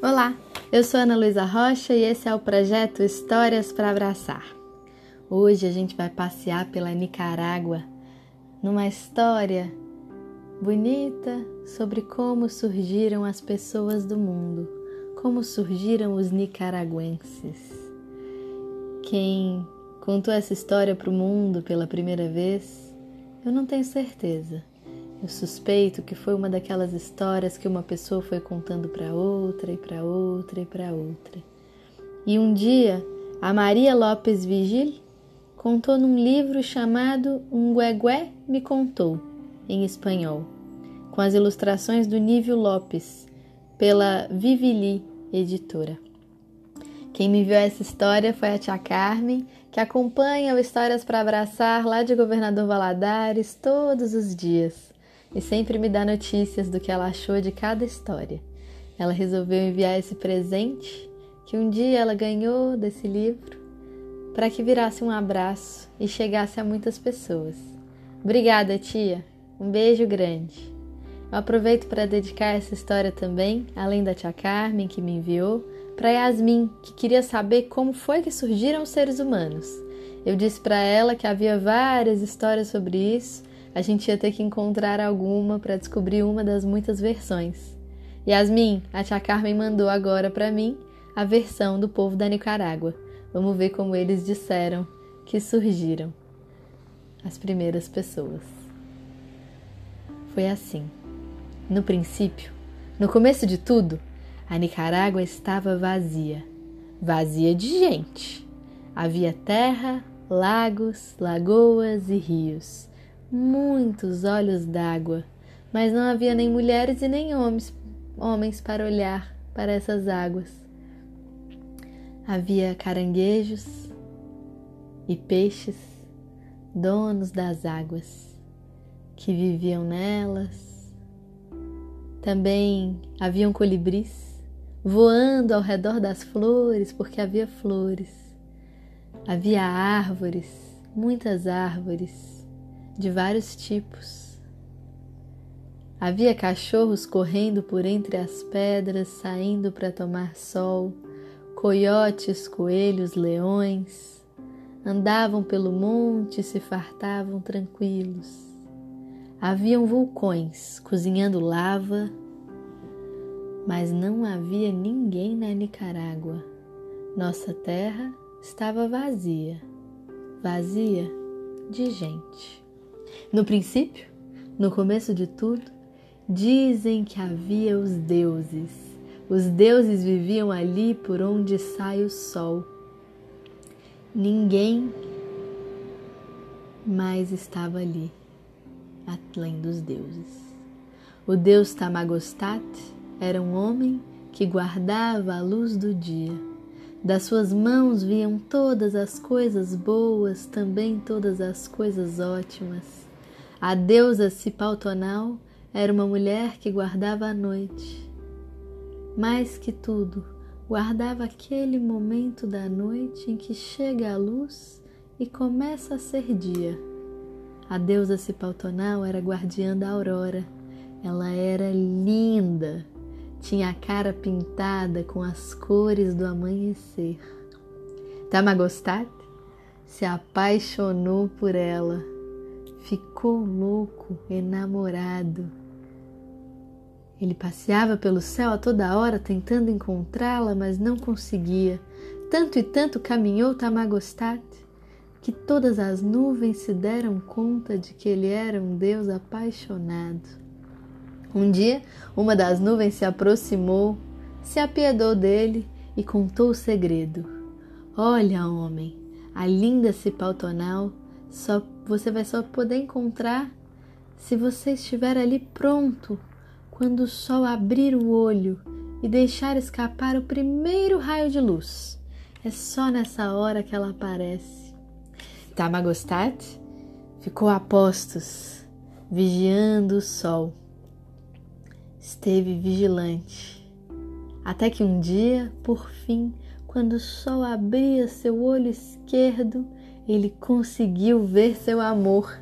Olá, eu sou Ana Luísa Rocha e esse é o projeto Histórias para Abraçar. Hoje a gente vai passear pela Nicarágua numa história bonita sobre como surgiram as pessoas do mundo, como surgiram os nicaragüenses. Quem contou essa história para o mundo pela primeira vez, eu não tenho certeza eu suspeito que foi uma daquelas histórias que uma pessoa foi contando para outra e para outra e para outra. E um dia, a Maria Lopes Vigil contou num livro chamado Um Guegué Me Contou, em espanhol, com as ilustrações do Nívio Lopes, pela Vivili Editora. Quem me enviou essa história foi a tia Carmen, que acompanha o Histórias para Abraçar lá de Governador Valadares todos os dias e sempre me dá notícias do que ela achou de cada história. Ela resolveu enviar esse presente que um dia ela ganhou desse livro para que virasse um abraço e chegasse a muitas pessoas. Obrigada, tia. Um beijo grande. Eu aproveito para dedicar essa história também, além da tia Carmen que me enviou, para Yasmin, que queria saber como foi que surgiram os seres humanos. Eu disse para ela que havia várias histórias sobre isso a gente ia ter que encontrar alguma para descobrir uma das muitas versões. Yasmin, a tia Carmen mandou agora para mim a versão do povo da Nicarágua. Vamos ver como eles disseram que surgiram as primeiras pessoas. Foi assim. No princípio, no começo de tudo, a Nicarágua estava vazia vazia de gente. Havia terra, lagos, lagoas e rios muitos olhos d'água, mas não havia nem mulheres e nem homens, homens para olhar para essas águas. Havia caranguejos e peixes, donos das águas, que viviam nelas. Também haviam colibris voando ao redor das flores, porque havia flores. Havia árvores, muitas árvores de vários tipos. Havia cachorros correndo por entre as pedras, saindo para tomar sol, coiotes, coelhos, leões. Andavam pelo monte e se fartavam tranquilos. Haviam vulcões cozinhando lava, mas não havia ninguém na Nicarágua. Nossa terra estava vazia, vazia de gente. No princípio, no começo de tudo, dizem que havia os deuses. Os deuses viviam ali por onde sai o sol. Ninguém mais estava ali, além dos deuses. O deus Tamagostat era um homem que guardava a luz do dia. Das suas mãos viam todas as coisas boas, também todas as coisas ótimas. A deusa Cipaltonal era uma mulher que guardava a noite. Mais que tudo, guardava aquele momento da noite em que chega a luz e começa a ser dia. A deusa Cipaltonal era guardiã da aurora. Ela era linda, tinha a cara pintada com as cores do amanhecer. Tamagostat se apaixonou por ela ficou louco, enamorado. Ele passeava pelo céu a toda hora tentando encontrá-la, mas não conseguia. Tanto e tanto caminhou Tamagostat que todas as nuvens se deram conta de que ele era um Deus apaixonado. Um dia, uma das nuvens se aproximou, se apiedou dele e contou o segredo. Olha, homem, a linda Cipaltonal só você vai só poder encontrar se você estiver ali pronto quando o sol abrir o olho e deixar escapar o primeiro raio de luz. É só nessa hora que ela aparece. Tamagostat ficou a postos, vigiando o sol. Esteve vigilante, até que um dia, por fim, quando o sol abria seu olho esquerdo, ele conseguiu ver seu amor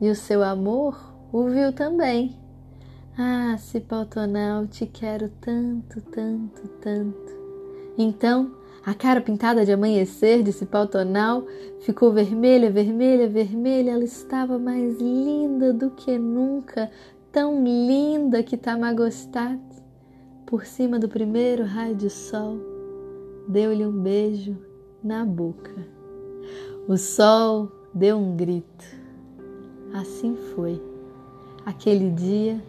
e o seu amor o viu também. Ah, Cipó Tonal, te quero tanto, tanto, tanto. Então, a cara pintada de amanhecer de Cipó Tonal ficou vermelha, vermelha, vermelha. Ela estava mais linda do que nunca, tão linda que Tamagostat, por cima do primeiro raio de sol, deu-lhe um beijo na boca. O sol deu um grito. Assim foi. Aquele dia,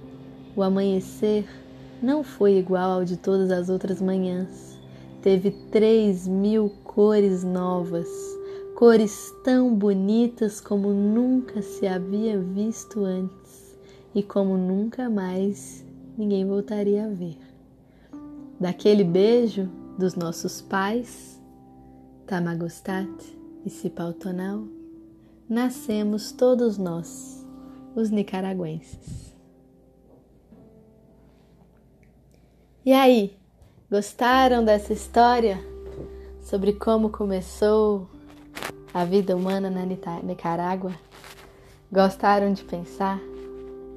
o amanhecer não foi igual ao de todas as outras manhãs. Teve três mil cores novas, cores tão bonitas como nunca se havia visto antes e como nunca mais ninguém voltaria a ver. Daquele beijo dos nossos pais, Tamagostat e Cipautonal, nascemos todos nós, os nicaragüenses. E aí, gostaram dessa história sobre como começou a vida humana na Nicarágua? Gostaram de pensar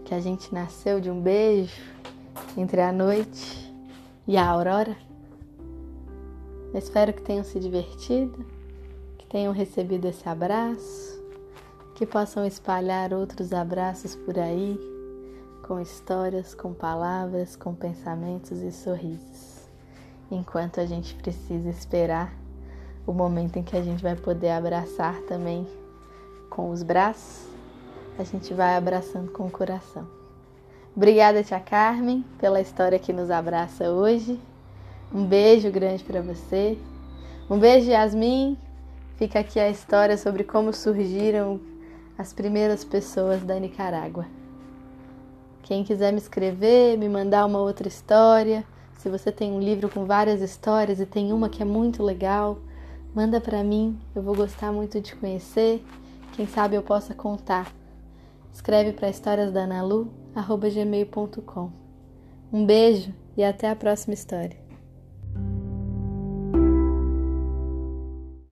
que a gente nasceu de um beijo entre a noite e a aurora? Eu espero que tenham se divertido tenham recebido esse abraço, que possam espalhar outros abraços por aí, com histórias, com palavras, com pensamentos e sorrisos, enquanto a gente precisa esperar o momento em que a gente vai poder abraçar também com os braços, a gente vai abraçando com o coração. Obrigada, tia Carmen, pela história que nos abraça hoje. Um beijo grande para você. Um beijo, Yasmin. Fica aqui a história sobre como surgiram as primeiras pessoas da Nicarágua. Quem quiser me escrever, me mandar uma outra história, se você tem um livro com várias histórias e tem uma que é muito legal, manda para mim, eu vou gostar muito de conhecer. Quem sabe eu possa contar. Escreve para historiasdanalu@gmail.com. Um beijo e até a próxima história.